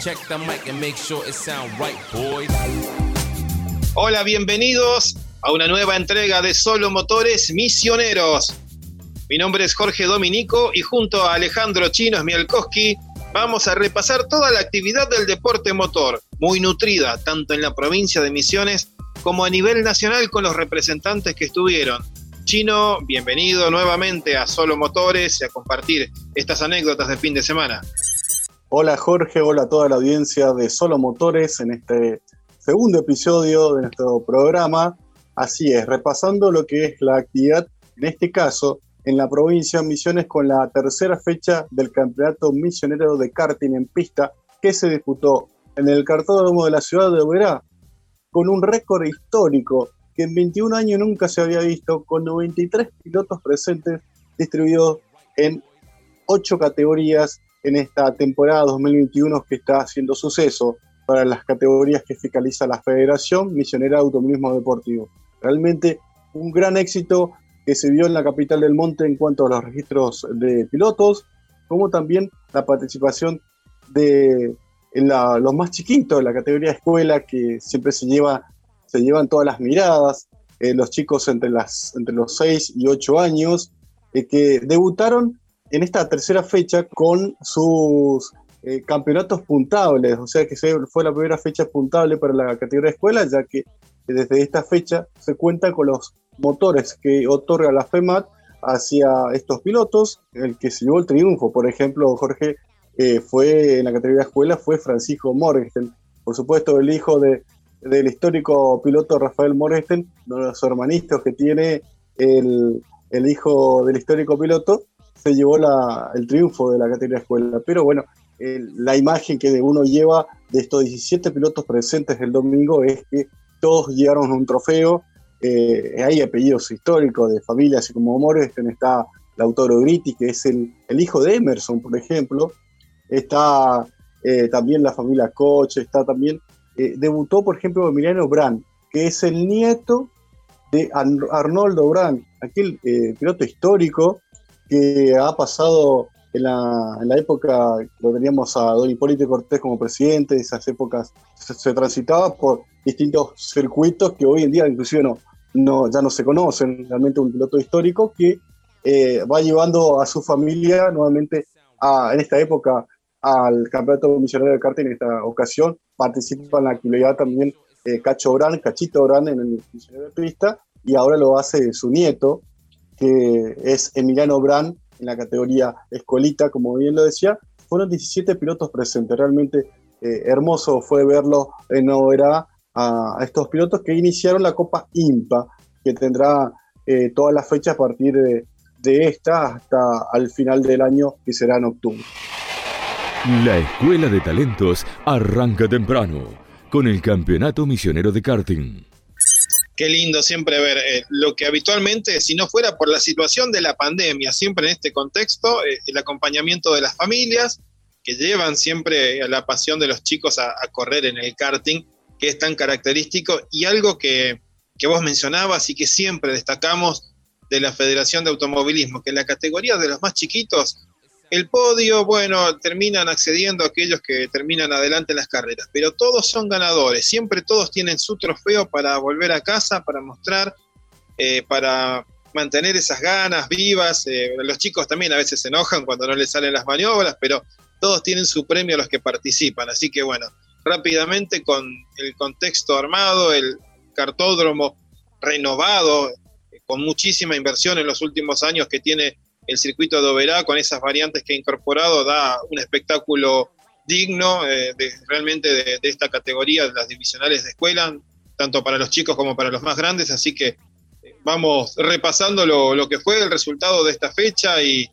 Check the mic and make sure it sound right, boys. Hola, bienvenidos a una nueva entrega de Solo Motores Misioneros. Mi nombre es Jorge Dominico y junto a Alejandro Chino Smialkowski vamos a repasar toda la actividad del deporte motor, muy nutrida tanto en la provincia de Misiones como a nivel nacional con los representantes que estuvieron. Chino, bienvenido nuevamente a Solo Motores y a compartir estas anécdotas de fin de semana. Hola Jorge, hola a toda la audiencia de Solo Motores en este segundo episodio de nuestro programa. Así es, repasando lo que es la actividad, en este caso, en la provincia de Misiones con la tercera fecha del Campeonato Misionero de Karting en pista que se disputó en el cartódromo de la ciudad de Oberá, con un récord histórico que en 21 años nunca se había visto, con 93 pilotos presentes distribuidos en 8 categorías en esta temporada 2021 que está haciendo suceso para las categorías que fiscaliza la Federación Misionera de Automovilismo Deportivo. Realmente un gran éxito que se vio en la capital del monte en cuanto a los registros de pilotos, como también la participación de los más chiquitos de la categoría escuela que siempre se lleva se llevan todas las miradas, eh, los chicos entre, las, entre los 6 y 8 años, eh, que debutaron en esta tercera fecha con sus eh, campeonatos puntables, o sea que fue la primera fecha puntable para la categoría de escuela, ya que desde esta fecha se cuenta con los motores que otorga la FEMAT hacia estos pilotos, el que se llevó el triunfo, por ejemplo, Jorge, fue en la categoría de escuela, fue Francisco Morgenstern, por supuesto el hijo de del histórico piloto Rafael Moresten, uno de los hermanitos que tiene el, hijo del histórico piloto, se llevó el triunfo de la categoría escuela. Pero bueno, la imagen que uno lleva de estos 17 pilotos presentes el domingo es que todos llevaron un trofeo. Eh, hay apellidos históricos de familias, así como Moresten está Lautaro Gritti, que es el, hijo de Emerson, por ejemplo. Está eh, también la familia Coche, está también eh, debutó, por ejemplo, Emiliano Brand, que es el nieto de Arnoldo Brand, aquel piloto histórico que ha pasado en la, en la, época, lo teníamos a don Hipólito Cortés como presidente, de esas épocas se, transitaba por distintos circuitos que hoy en día inclusive no, no, ya no se conocen, realmente un piloto histórico que eh, va llevando a su familia nuevamente a, en esta época al Campeonato Misionero de Karting en esta ocasión. Participa en la actividad también eh, Cacho Brand, Cachito Brand en el Misionero de Pista, y ahora lo hace su nieto, que es Emiliano Brand en la categoría escolita, como bien lo decía. Fueron 17 pilotos presentes, realmente eh, hermoso fue verlo en Oberá a, estos pilotos que iniciaron la Copa IMPA, que tendrá eh, todas las fechas a partir de, de esta hasta al final del año, que será en octubre. La Escuela de Talentos arranca temprano con el Campeonato Misionero de Karting. Qué lindo siempre ver eh, lo que habitualmente, si no fuera por la situación de la pandemia, siempre en este contexto, eh, el acompañamiento de las familias que llevan siempre a la pasión de los chicos a, correr en el karting, que es tan característico, y algo que, que vos mencionabas y que siempre destacamos de la Federación de Automovilismo, que la categoría de los más chiquitos el podio, bueno, terminan accediendo aquellos que terminan adelante en las carreras, pero todos son ganadores, siempre todos tienen su trofeo para volver a casa, para mostrar, eh, para mantener esas ganas vivas. Eh, los chicos también a veces se enojan cuando no les salen las maniobras, pero todos tienen su premio a los que participan. Así que bueno, rápidamente con el contexto armado, el cartódromo renovado, con muchísima inversión en los últimos años que tiene el circuito de Oberá con esas variantes que ha incorporado da un espectáculo digno eh, realmente de, esta categoría de las divisionales de escuela, tanto para los chicos como para los más grandes, así que eh, vamos repasando lo, que fue el resultado de esta fecha y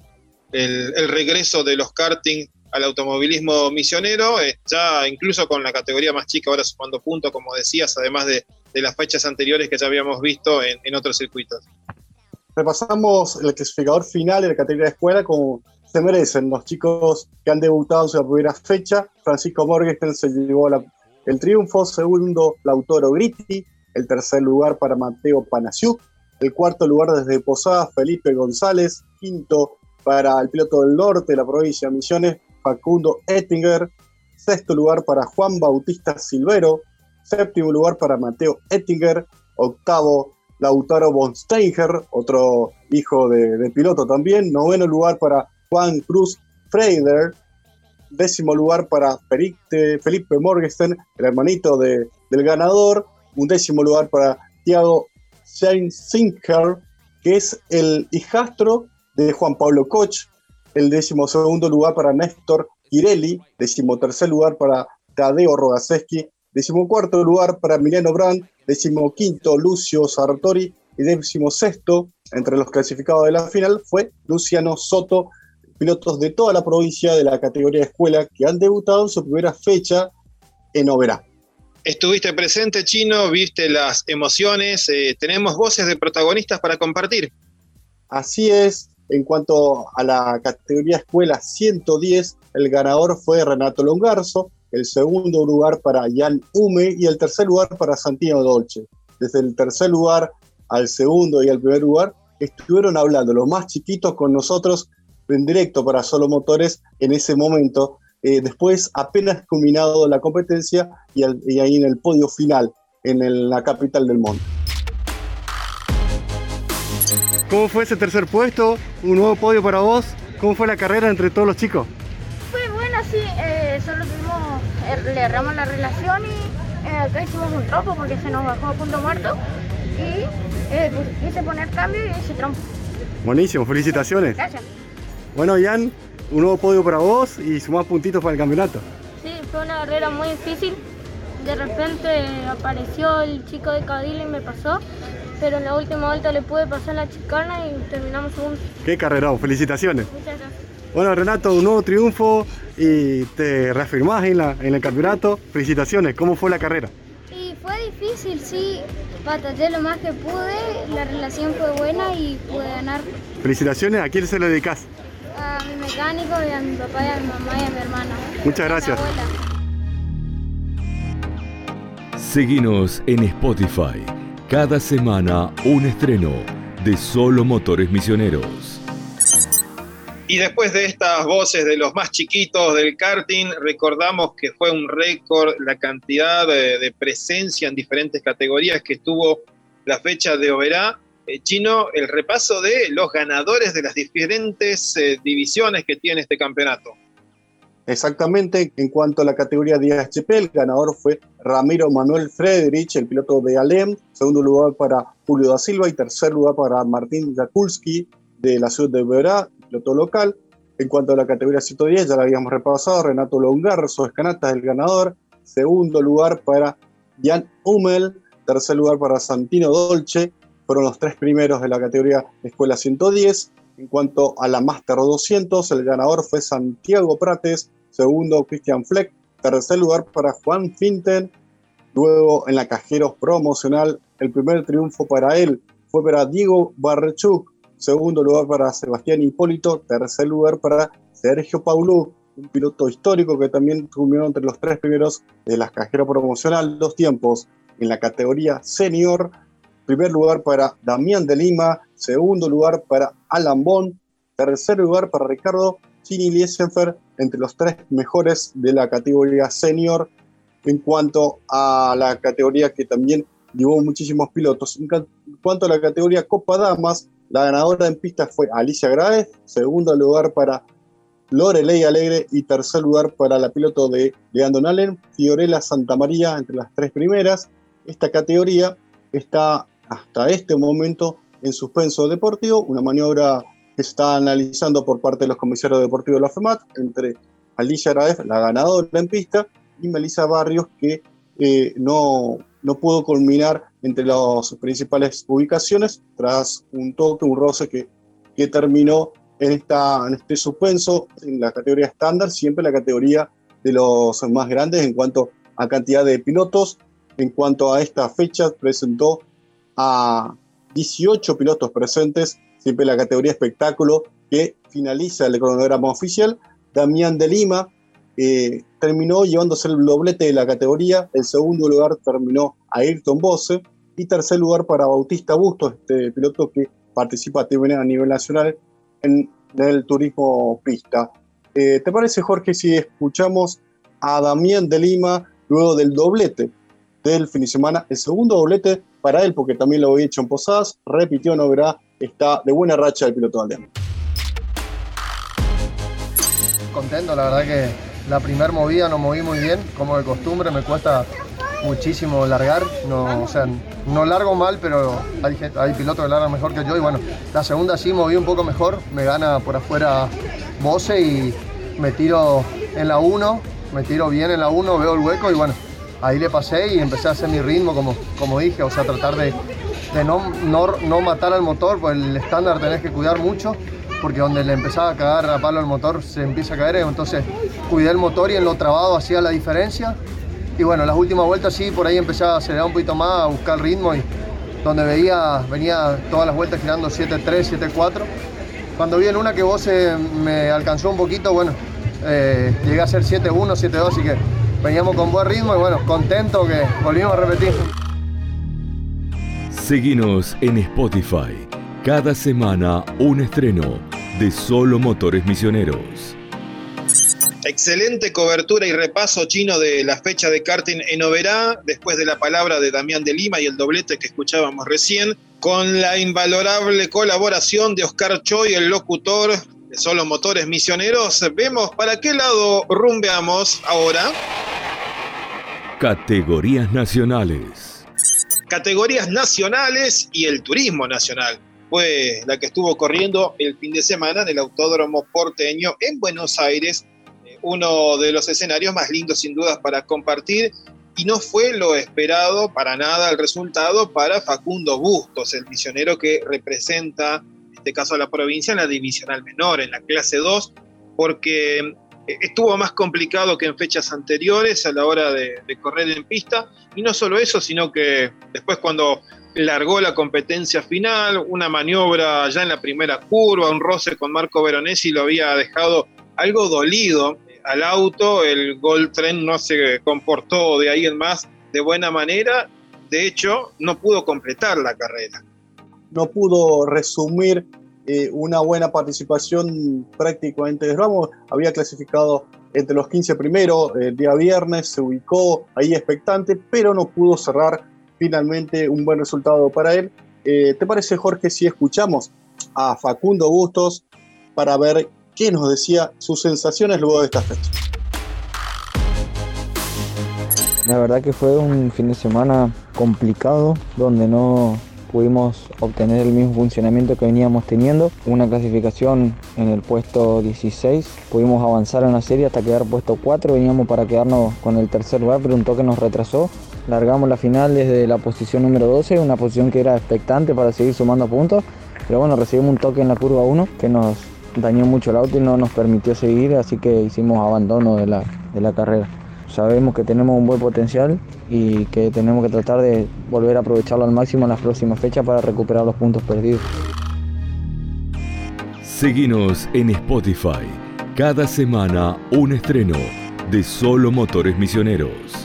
el, regreso de los karting al automovilismo misionero, eh, ya incluso con la categoría más chica, ahora sumando puntos, como decías, además de, las fechas anteriores que ya habíamos visto en otros circuitos repasamos el clasificador final de la categoría de escuela como se merecen los chicos que han debutado en su primera fecha. Francisco Morgenstern se llevó el triunfo, segundo Lautaro Gritti, el tercer lugar para Mateo Panasiuk, el cuarto lugar desde Posada Felipe González, quinto para el piloto del norte de la provincia de Misiones, Facundo Ettinger, sexto lugar para Juan Bautista Silvero, séptimo lugar para Mateo Ettinger, octavo Lautaro von Steinger, otro hijo de, piloto también, noveno lugar para Juan Cruz Freider, décimo lugar para Felipe, Morgenstern, el hermanito del ganador, un décimo lugar para Thiago Sinker, que es el hijastro de Juan Pablo Koch, el décimo segundo lugar para Néstor Girelli, décimo tercer lugar para Tadeo Rogaseski, décimo cuarto lugar para Emiliano Brand, décimo quinto Lucio Sartori y décimo sexto entre los clasificados de la final fue Luciano Soto, pilotos de toda la provincia de la categoría escuela que han debutado en su primera fecha en Oberá. Estuviste presente, Chino, viste las emociones, eh, tenemos voces de protagonistas para compartir. Así es, en cuanto a la categoría escuela 110, el ganador fue Renato Longarzo, el segundo lugar para Jan Hume y el tercer lugar para Santino Dolce. Desde el tercer lugar al segundo y al primer lugar estuvieron hablando los más chiquitos con nosotros en directo para Solo Motores en ese momento. Eh, después apenas culminado la competencia y, ahí en el podio final en la capital del mundo. ¿Cómo fue ese tercer puesto? ¿Un nuevo podio para vos? ¿Cómo fue la carrera entre todos los chicos? Fue buena, sí. Eh, solo le erramos la relación y eh, acá hicimos un tropo porque se nos bajó a punto muerto. Y pues, quise poner cambio y hice trompo. Buenísimo, felicitaciones. Gracias. Bueno, Ian, un nuevo podio para vos y sumás puntitos para el campeonato. Sí, fue una carrera muy difícil. De repente apareció el chico de Cadil y me pasó pero en la última vuelta le pude pasar la chicana y terminamos segundo. Qué carrerón, felicitaciones. Muchas gracias. Bueno, Renato, un nuevo triunfo y te reafirmás en, la, en el campeonato. Felicitaciones, ¿cómo fue la carrera? Y fue difícil, sí. Batallé lo más que pude, la relación fue buena y pude ganar. Felicitaciones, ¿a quién se lo dedicas? A mi mecánico, y a mi papá, y a mi mamá y a mi hermana. Muchas gracias. Seguinos en Spotify cada semana un estreno de Solo Motores Misioneros. Y después de estas voces de los más chiquitos del karting, recordamos que fue un récord la cantidad de, presencia en diferentes categorías que tuvo la fecha de Oberá. Eh, Chino, el repaso de los ganadores de las diferentes eh, divisiones que tiene este campeonato. Exactamente, en cuanto a la categoría de HP, el ganador fue Ramiro Manuel Frederich, el piloto de Alem, segundo lugar para Julio da Silva y tercer lugar para Martín Jakulski de la ciudad de Verá, local. En cuanto a la categoría 110, ya la habíamos repasado, Renato Longarzo Escanata es el ganador, segundo lugar para Jan Hummel, tercer lugar para Santino Dolce, fueron los tres primeros de la categoría Escuela 110. En cuanto a la Master 200, el ganador fue Santiago Prates, segundo Christian Fleck, tercer lugar para Juan Finten, luego en la Cajeros Promocional, el primer triunfo para él fue para Diego Barrechuk, segundo lugar para Sebastián Hipólito, tercer lugar para Sergio Paulú, un piloto histórico que también terminó entre los tres primeros de las Cajeros Promocional, dos tiempos en la categoría senior, primer lugar para Damián de Lima, segundo lugar para Alan Bond, tercer lugar para Ricardo Chini Liesenfer, entre los tres mejores de la categoría senior. En cuanto a la categoría que también llevó muchísimos pilotos, en cuanto a la categoría Copa Damas, la ganadora en pista fue Alicia Graez, segundo lugar para Lorelei Alegre y tercer lugar para la piloto de Leandro Nallen, Fiorella Santamaría entre las tres primeras. Esta categoría está hasta este momento en suspenso deportivo, una maniobra que se está analizando por parte de los comisarios deportivos de la FEMAT entre Alicia Araef, la ganadora en pista, y Melissa Barrios, que eh, no, no pudo culminar entre las principales ubicaciones tras un toque, un roce que, que terminó en, esta, en este suspenso en la categoría estándar, siempre la categoría de los más grandes en cuanto a cantidad de pilotos. En cuanto a esta fecha, presentó a 18 pilotos presentes, siempre la categoría espectáculo, que finaliza el cronograma oficial. Damián de Lima eh, terminó llevándose el doblete de la categoría, el segundo lugar terminó Ayrton Bose y tercer lugar para Bautista Bustos, este piloto que participa a nivel nacional en, el turismo pista. Eh, ¿Te parece, Jorge, si escuchamos a Damián de Lima luego del doblete del fin de semana. El segundo doblete para él, porque también lo había hecho en Posadas, repitió Noverá, está de buena racha el piloto aldeano. Contento, la verdad que la primera movida no moví muy bien, como de costumbre, me cuesta muchísimo largar, no, o sea, no largo mal, pero hay, pilotos que largan mejor que yo. Y bueno, la segunda sí moví un poco mejor, me gana por afuera Bose y me tiro en la 1, me tiro bien en la 1, veo el hueco y bueno, ahí le pasé y empecé a hacer mi ritmo como, como dije, o sea, tratar de, no, no, matar al motor, pues el estándar tenés que cuidar mucho, porque donde le empezaba a cagar a palo al motor se empieza a caer, entonces cuidé el motor y en lo trabado hacía la diferencia. Y bueno, las últimas vueltas sí, por ahí empecé a acelerar un poquito más, a buscar el ritmo y donde veía, venía todas las vueltas girando 7-3, 7-4. Cuando vi en una que vos me alcanzó un poquito, bueno, eh, llegué a ser 7-1, 7-2, así que veníamos con buen ritmo y bueno, contento que volvimos a repetir. Seguinos en Spotify. Cada semana un estreno de Solo Motores Misioneros. Excelente cobertura y repaso chino de la fecha de karting en Oberá, después de la palabra de Damián de Lima y el doblete que escuchábamos recién, con la invalorable colaboración de Oscar Choi, el locutor de Solo Motores Misioneros. Vemos para qué lado rumbeamos ahora. Categorías nacionales. Categorías nacionales y el turismo nacional. Fue la que estuvo corriendo el fin de semana en el Autódromo Porteño en Buenos Aires, eh, uno de los escenarios más lindos sin dudas para compartir y no fue lo esperado para nada el resultado para Facundo Bustos, el misionero que representa, en este caso a la provincia, en la divisional menor, en la clase 2, porque estuvo más complicado que en fechas anteriores a la hora de, correr en pista. Y no solo eso, sino que después cuando largó la competencia final, una maniobra ya en la primera curva, un roce con Marco Veronesi lo había dejado algo dolido al auto, el Gold Tren no se comportó de ahí en más de buena manera, de hecho no pudo completar la carrera. No pudo resumir eh, una buena participación prácticamente de Ramos. Había clasificado entre los 15 primeros el día viernes, se ubicó ahí expectante, pero no pudo cerrar finalmente un buen resultado para él. Eh, ¿Te parece, Jorge, si escuchamos a Facundo Bustos para ver qué nos decía sus sensaciones luego de esta fecha? La verdad que fue un fin de semana complicado, donde no, pudimos obtener el mismo funcionamiento que veníamos teniendo. Una clasificación en el puesto 16, pudimos avanzar en la serie hasta quedar puesto 4, veníamos para quedarnos con el tercer lugar, pero un toque nos retrasó. Largamos la final desde la posición número 12, una posición que era expectante para seguir sumando puntos, pero bueno, recibimos un toque en la curva 1 que nos dañó mucho el auto y no nos permitió seguir, así que hicimos abandono de la, de la carrera. Sabemos que tenemos un buen potencial y que tenemos que tratar de volver a aprovecharlo al máximo en las próximas fechas para recuperar los puntos perdidos. Seguinos en Spotify. Cada semana un estreno de Solo Motores Misioneros.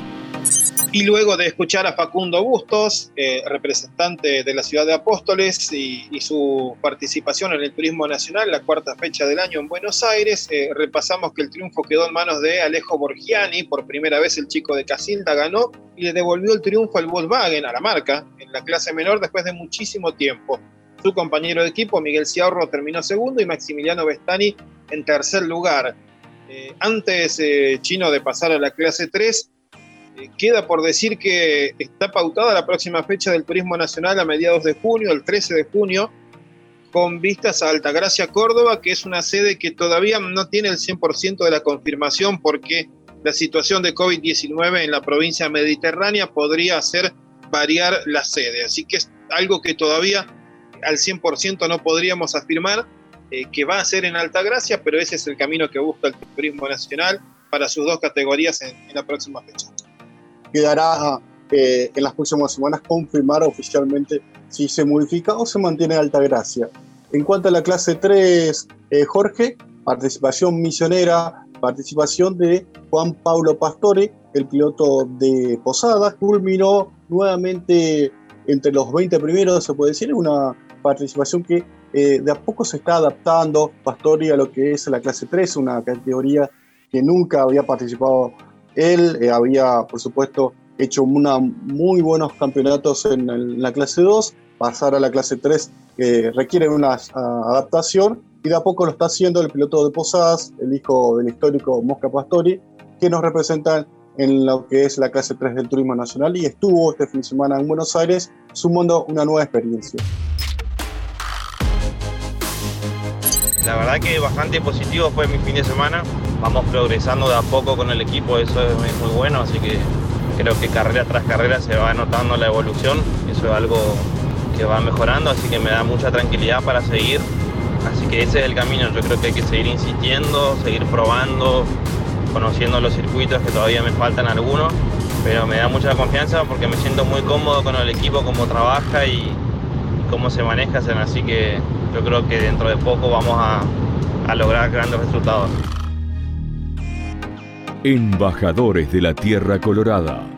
Y luego de escuchar a Facundo Bustos, eh, representante de la ciudad de Apóstoles, y, su participación en el Turismo Nacional, la cuarta fecha del año en Buenos Aires, eh, repasamos que el triunfo quedó en manos de Alejo Borgiani, por primera vez el chico de Casilda ganó y le devolvió el triunfo al Volkswagen, a la marca, en la clase menor después de muchísimo tiempo. Su compañero de equipo, Miguel Ciarro, terminó segundo y Maximiliano Bestani en tercer lugar. Eh, antes, Chino, de pasar a la clase 3, eh, queda por decir que está pautada la próxima fecha del Turismo Nacional a mediados de junio, el 13 de junio, con vistas a Altagracia, Córdoba, que es una sede que todavía no tiene el 100% de la confirmación porque la situación de COVID-19 en la provincia mediterránea podría hacer variar la sede. Así que es algo que todavía al 100% no podríamos afirmar eh, que va a ser en Altagracia, pero ese es el camino que busca el Turismo Nacional para sus dos categorías en la próxima fecha quedará eh, en las próximas semanas confirmar oficialmente si se modifica o se mantiene alta gracia. En cuanto a la clase 3, eh, Jorge, participación misionera, participación de Juan Pablo Pastore, el piloto de Posadas, culminó nuevamente entre los 20 primeros, se puede decir, una participación que eh, de a poco se está adaptando Pastore a lo que es la clase 3, una categoría que nunca había participado Él eh, había, por supuesto, hecho muy buenos campeonatos en, la clase 2, pasar a la clase 3 que requiere una adaptación y de a poco lo está haciendo el piloto de Posadas, el hijo del histórico Mosca Pastori, que nos representa en lo que es la clase 3 del Turismo Nacional y estuvo este fin de semana en Buenos Aires sumando una nueva experiencia. La verdad que bastante positivo fue mi fin de semana. Vamos progresando de a poco con el equipo, eso es muy bueno, así que creo que carrera tras carrera se va notando la evolución. Eso es algo que va mejorando, así que me da mucha tranquilidad para seguir. Así que ese es el camino, yo creo que hay que seguir insistiendo, seguir probando, conociendo los circuitos que todavía me faltan algunos, pero me da mucha confianza porque me siento muy cómodo con el equipo, cómo trabaja y, cómo se maneja, así que yo creo que dentro de poco vamos a, a lograr grandes resultados. Embajadores de la Tierra Colorada.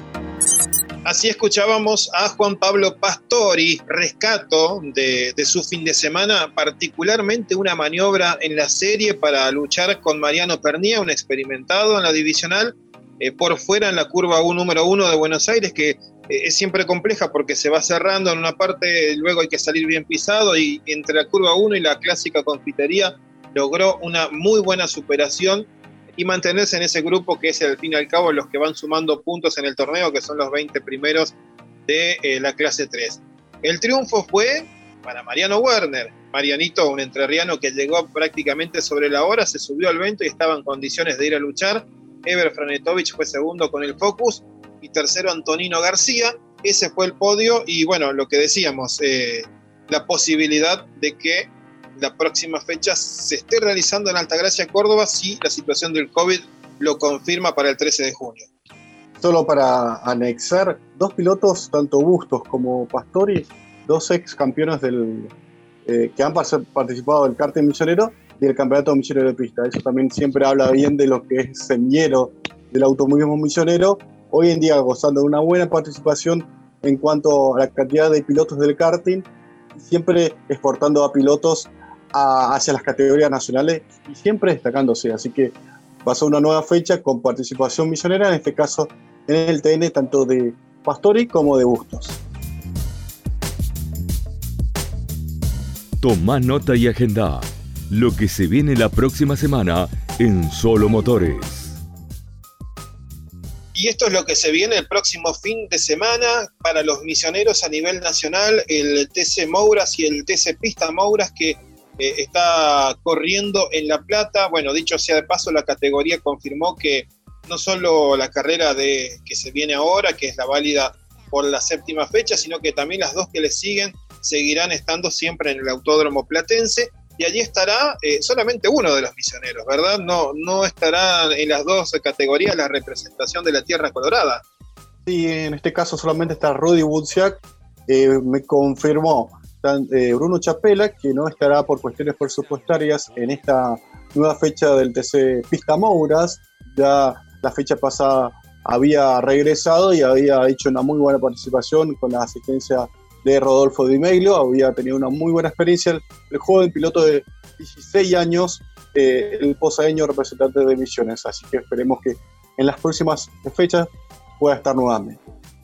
Así escuchábamos a Juan Pablo Pastori, rescato de, su fin de semana, particularmente una maniobra en la serie para luchar con Mariano Pernía, un experimentado en la divisional, eh, por fuera en la curva 1 número 1 de Buenos Aires, que eh, es siempre compleja porque se va cerrando en una parte, luego hay que salir bien pisado y entre la curva 1 y la clásica confitería logró una muy buena superación y mantenerse en ese grupo que es al fin y al cabo los que van sumando puntos en el torneo, que son los 20 primeros de eh, la clase 3. El triunfo fue para Mariano Werner. Marianito, un entrerriano que llegó prácticamente sobre la hora, se subió al vento y estaba en condiciones de ir a luchar. Ever Franetovich fue segundo con el Focus y tercero Antonino García. Ese fue el podio y bueno, lo que decíamos, eh, la posibilidad de que la próxima fecha se esté realizando en Altagracia, Córdoba, si la situación del COVID lo confirma para el 13 de junio. Solo para anexar, dos pilotos, tanto Bustos como Pastori, dos ex campeones del, eh, que han participado del karting misionero y el campeonato misionero de pista. Eso también siempre habla bien de lo que es semillero del automovilismo misionero, hoy en día gozando de una buena participación en cuanto a la cantidad de pilotos del karting, siempre exportando a pilotos hacia las categorías nacionales y siempre destacándose. Así que pasó una nueva fecha con participación misionera, en este caso en el TN, tanto de Pastori como de Bustos. Toma nota y agenda lo que se viene la próxima semana en Solo Motores. Y esto es lo que se viene el próximo fin de semana para los misioneros a nivel nacional, el TC Mouras y el TC Pista Mouras que eh, está corriendo en La Plata. Bueno, dicho sea de paso, la categoría confirmó que no solo la carrera de, que se viene ahora, que es la válida por la séptima fecha, sino que también las dos que le siguen seguirán estando siempre en el Autódromo Platense. Y allí estará eh, solamente uno de los misioneros, ¿verdad? No, no estará en las dos categorías la representación de la Tierra Colorada. Sí, en este caso solamente está Rudy Woodsiak. Eh, me confirmó eh, Bruno Chapela, que no estará por cuestiones presupuestarias en esta nueva fecha del TC Pista Mouras. Ya la fecha pasada había regresado y había hecho una muy buena participación con la asistencia de Rodolfo Di Meglio, había tenido una muy buena experiencia. El, joven piloto de 16 años, eh, el posadeño representante de Misiones, así que esperemos que en las próximas fechas pueda estar nuevamente.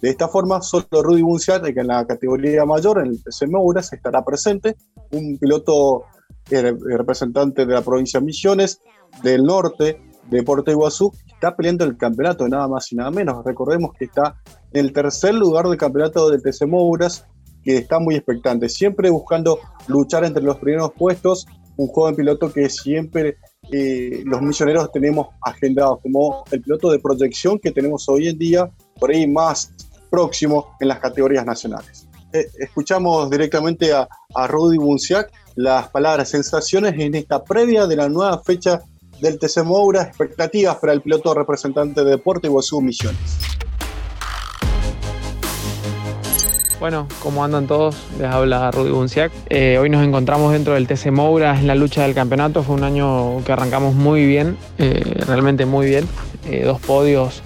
De esta forma, solo Rudy Bunciat, que en la categoría mayor, en el TC Mouras, estará presente, un piloto eh, representante de la provincia de Misiones, del norte, de Puerto Iguazú, está peleando el campeonato, nada más y nada menos. Recordemos que está en el tercer lugar del campeonato del TC Mouras, que está muy expectante, siempre buscando luchar entre los primeros puestos, un joven piloto que siempre eh, los misioneros tenemos agendados como el piloto de proyección que tenemos hoy en día, por ahí más próximo en las categorías nacionales. Eh, escuchamos directamente a, Rudy Bunciac las palabras sensaciones en esta previa de la nueva fecha del TC Moura, expectativas para el piloto representante de Deporte Iguazú Misiones. Bueno, ¿cómo andan todos? Les habla Rudy Bunciac. Eh, hoy nos encontramos dentro del TC Moura en la lucha del campeonato. Fue un año que arrancamos muy bien, eh, realmente muy bien. dos podios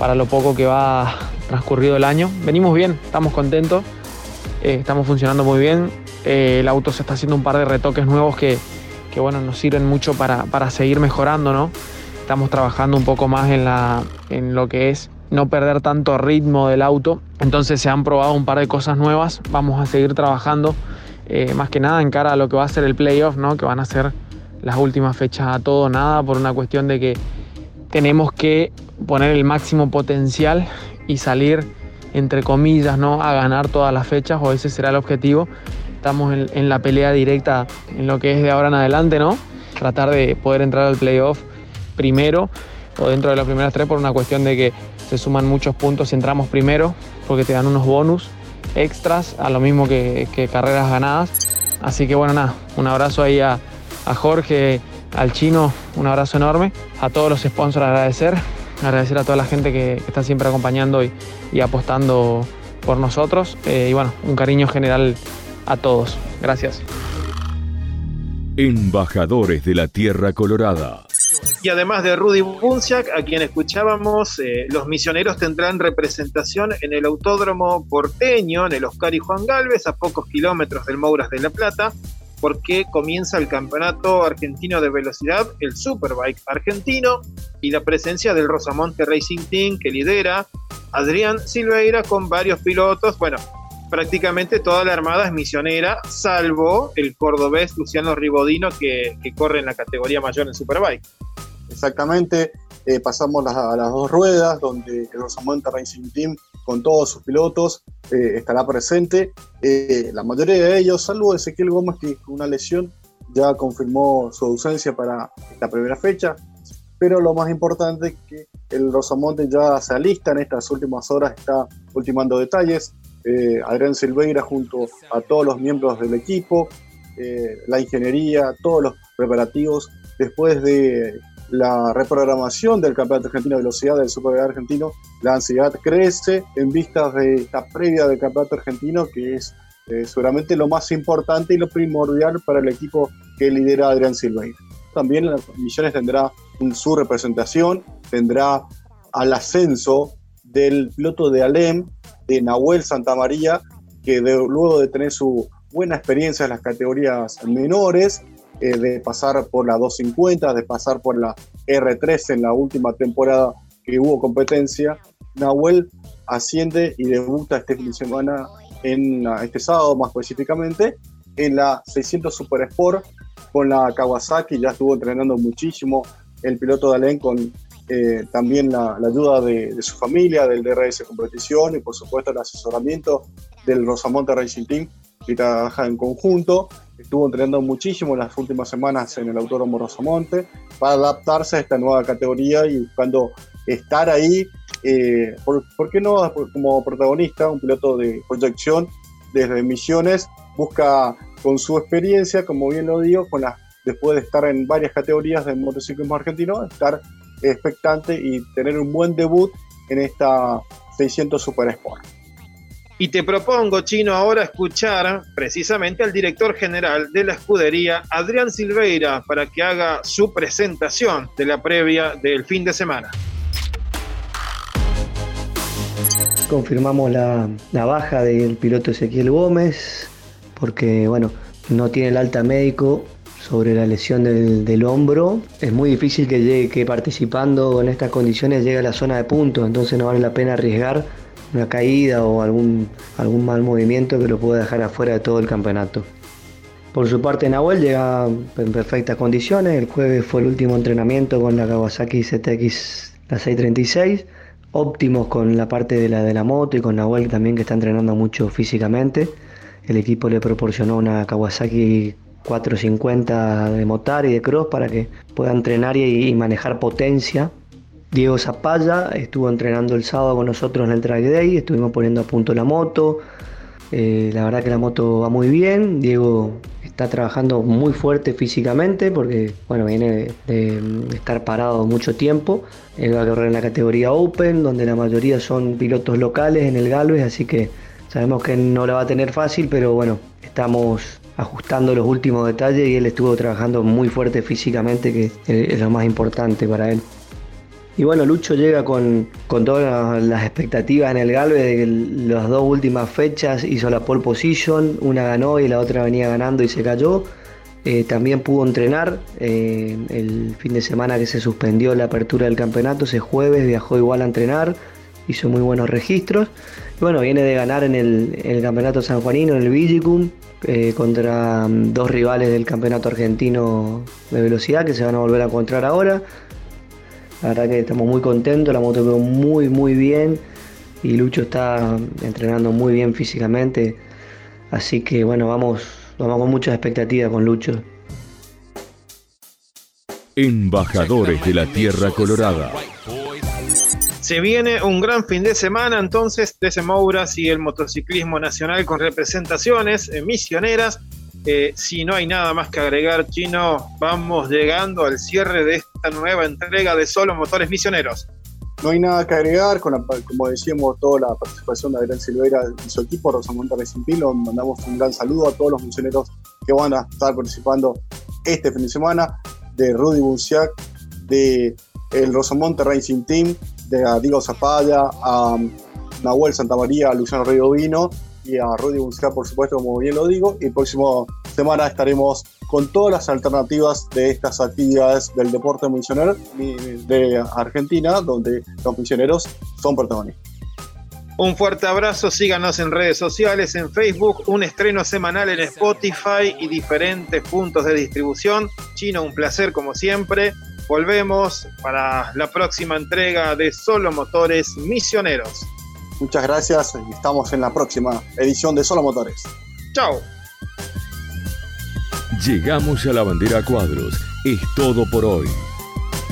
para lo poco que va transcurrido el año. Venimos bien, estamos contentos, eh, estamos funcionando muy bien. Eh, el auto se está haciendo un par de retoques nuevos que, bueno, nos sirven mucho para, seguir mejorando, ¿no? estamos trabajando un poco más en, la, en lo que es no perder tanto ritmo del auto. Entonces se han probado un par de cosas nuevas. Vamos a seguir trabajando eh, más que nada en cara a lo que va a ser el playoff, ¿no? que van a ser las últimas fechas a todo nada por una cuestión de que tenemos que poner el máximo potencial y salir entre comillas ¿no? a ganar todas las fechas o ese será el objetivo. Estamos en, en la pelea directa en lo que es de ahora en adelante, ¿no? Tratar de poder entrar al playoff primero o dentro de las primeras tres por una cuestión de que se suman muchos puntos si entramos primero, porque te dan unos bonus extras a lo mismo que, carreras ganadas. Así que bueno, nada, un abrazo ahí a, Jorge, al chino, un abrazo enorme. A todos los sponsors agradecer, agradecer a toda la gente que, está siempre acompañando y, apostando por nosotros. Eh, y bueno, un cariño general a todos. Gracias. Embajadores de la Tierra Colorada. Y además de Rudy Bunciak, a quien escuchábamos, eh, los misioneros tendrán representación en el Autódromo Porteño, en el Oscar y Juan Galvez, a pocos kilómetros del Mouras de la Plata, porque comienza el Campeonato Argentino de Velocidad, el Superbike argentino, y la presencia del Rosamonte Racing Team que lidera Adrián Silveira con varios pilotos. Bueno, prácticamente toda la armada es misionera, salvo el cordobés Luciano Ribodino que, corre en la categoría mayor en Superbike. Exactamente, eh, pasamos a las dos ruedas, donde el Rosamonte Racing Team con todos sus pilotos eh, estará presente. Eh, la mayoría de ellos, salvo Ezequiel Gómez, que con una lesión ya confirmó su ausencia para esta primera fecha. Pero lo más importante es que el Rosamonte ya se alista en estas últimas horas, está ultimando detalles. Eh, Adrián Silveira junto a todos los miembros del equipo, eh, la ingeniería, todos los preparativos después de la reprogramación del Campeonato Argentino de Velocidad del Super Argentino, la ansiedad crece en vistas de esta previa del Campeonato Argentino, que es eh, seguramente lo más importante y lo primordial para el equipo que lidera Adrián Silveira. También Misiones tendrá su representación, tendrá al ascenso del piloto de Alem, de Nahuel Santamaría, que luego de tener su buena experiencia en las categorías menores, eh, de pasar por la 250, de pasar por la R3 en la última temporada que hubo competencia, Nahuel asciende y debuta este fin de semana, en este sábado más específicamente, en la 600 Super Sport con la Kawasaki, ya estuvo entrenando muchísimo el piloto de Alem con eh, también la, ayuda de, su familia, del DRS Competición y por supuesto el asesoramiento del Rosamonte Racing Team que trabaja en conjunto. Estuvo entrenando muchísimo las últimas semanas en el Autódromo Rosamonte para adaptarse a esta nueva categoría y buscando estar ahí, eh, por, qué no como protagonista, un piloto de proyección desde Misiones, busca con su experiencia, como bien lo digo, con la, después de estar en varias categorías del motociclismo argentino, estar expectante y tener un buen debut en esta 600 Super Sport. Y te propongo, Chino, ahora escuchar precisamente al director general de la escudería, Adrián Silveira, para que haga su presentación de la previa del fin de semana. Confirmamos la, baja del piloto Ezequiel Gómez, porque bueno, no tiene el alta médico sobre la lesión del, hombro. Es muy difícil que llegue, que participando en estas condiciones llegue a la zona de punto, entonces no vale la pena arriesgar una caída o algún, algún mal movimiento que lo pueda dejar afuera de todo el campeonato. Por su parte Nahuel llega en perfectas condiciones, el jueves fue el último entrenamiento con la Kawasaki ZX la 636, óptimos con la parte de la de la moto y con Nahuel también que está entrenando mucho físicamente. El equipo le proporcionó una Kawasaki 450 de motar y de cross para que pueda entrenar y, manejar potencia. Diego Zapalla estuvo entrenando el sábado con nosotros en el track day, estuvimos poniendo a punto la moto. Eh, la verdad que la moto va muy bien. Diego está trabajando muy fuerte físicamente porque bueno, viene de, estar parado mucho tiempo. Él va a correr en la categoría Open, donde la mayoría son pilotos locales en el Galvez, así que sabemos que no la va a tener fácil, pero bueno, estamos ajustando los últimos detalles y él estuvo trabajando muy fuerte físicamente, que es lo más importante para él. Y bueno, Lucho llega con, todas las expectativas en el Galve de que las dos últimas fechas hizo la pole position, una ganó y la otra venía ganando y se cayó. eh, también pudo entrenar eh, el fin de semana que se suspendió la apertura del campeonato, ese jueves viajó igual a entrenar, hizo muy buenos registros. Y bueno, viene de ganar en el, campeonato sanjuanino, en el Vigicum, eh, contra mm, dos rivales del campeonato argentino de velocidad que se van a volver a encontrar ahora. La verdad que estamos muy contentos, la moto quedó muy muy bien y Lucho está entrenando muy bien físicamente. Así que bueno, vamos Vamos con muchas expectativas con Lucho. Embajadores de la Tierra Colorada. Se viene un gran fin de semana entonces de Mouras y el motociclismo nacional con representaciones eh, misioneras. Eh, si no hay nada más que agregar, Chino, vamos llegando al cierre de esta nueva entrega de Solo Motores Misioneros. No hay nada que agregar, como decíamos, toda la participación de Adrián Silveira y su equipo, Rosamonte Racing Pilo. Mandamos un gran saludo a todos los misioneros que van a estar participando este fin de semana, de Rudy Bunciac, de el Rosamonte Racing Team, de a Diego Zapalla, a Nahuel Santamaría, a Luciano Río Vino y a Rudy Bunciac, por supuesto, como bien lo digo. Y próximo semana estaremos con todas las alternativas de estas actividades del deporte misionero de Argentina, donde los misioneros son protagonistas. Un fuerte abrazo, síganos en redes sociales, en Facebook, un estreno semanal en Spotify y diferentes puntos de distribución. Chino, un placer como siempre. Volvemos para la próxima entrega de Solo Motores Misioneros. Muchas gracias y estamos en la próxima edición de Solo Motores. Chao. Llegamos a la bandera cuadros. Es todo por hoy.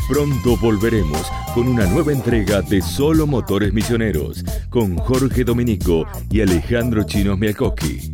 Pronto volveremos con una nueva entrega de Solo Motores Misioneros con Jorge Dominico y Alejandro Chinos Miakoski.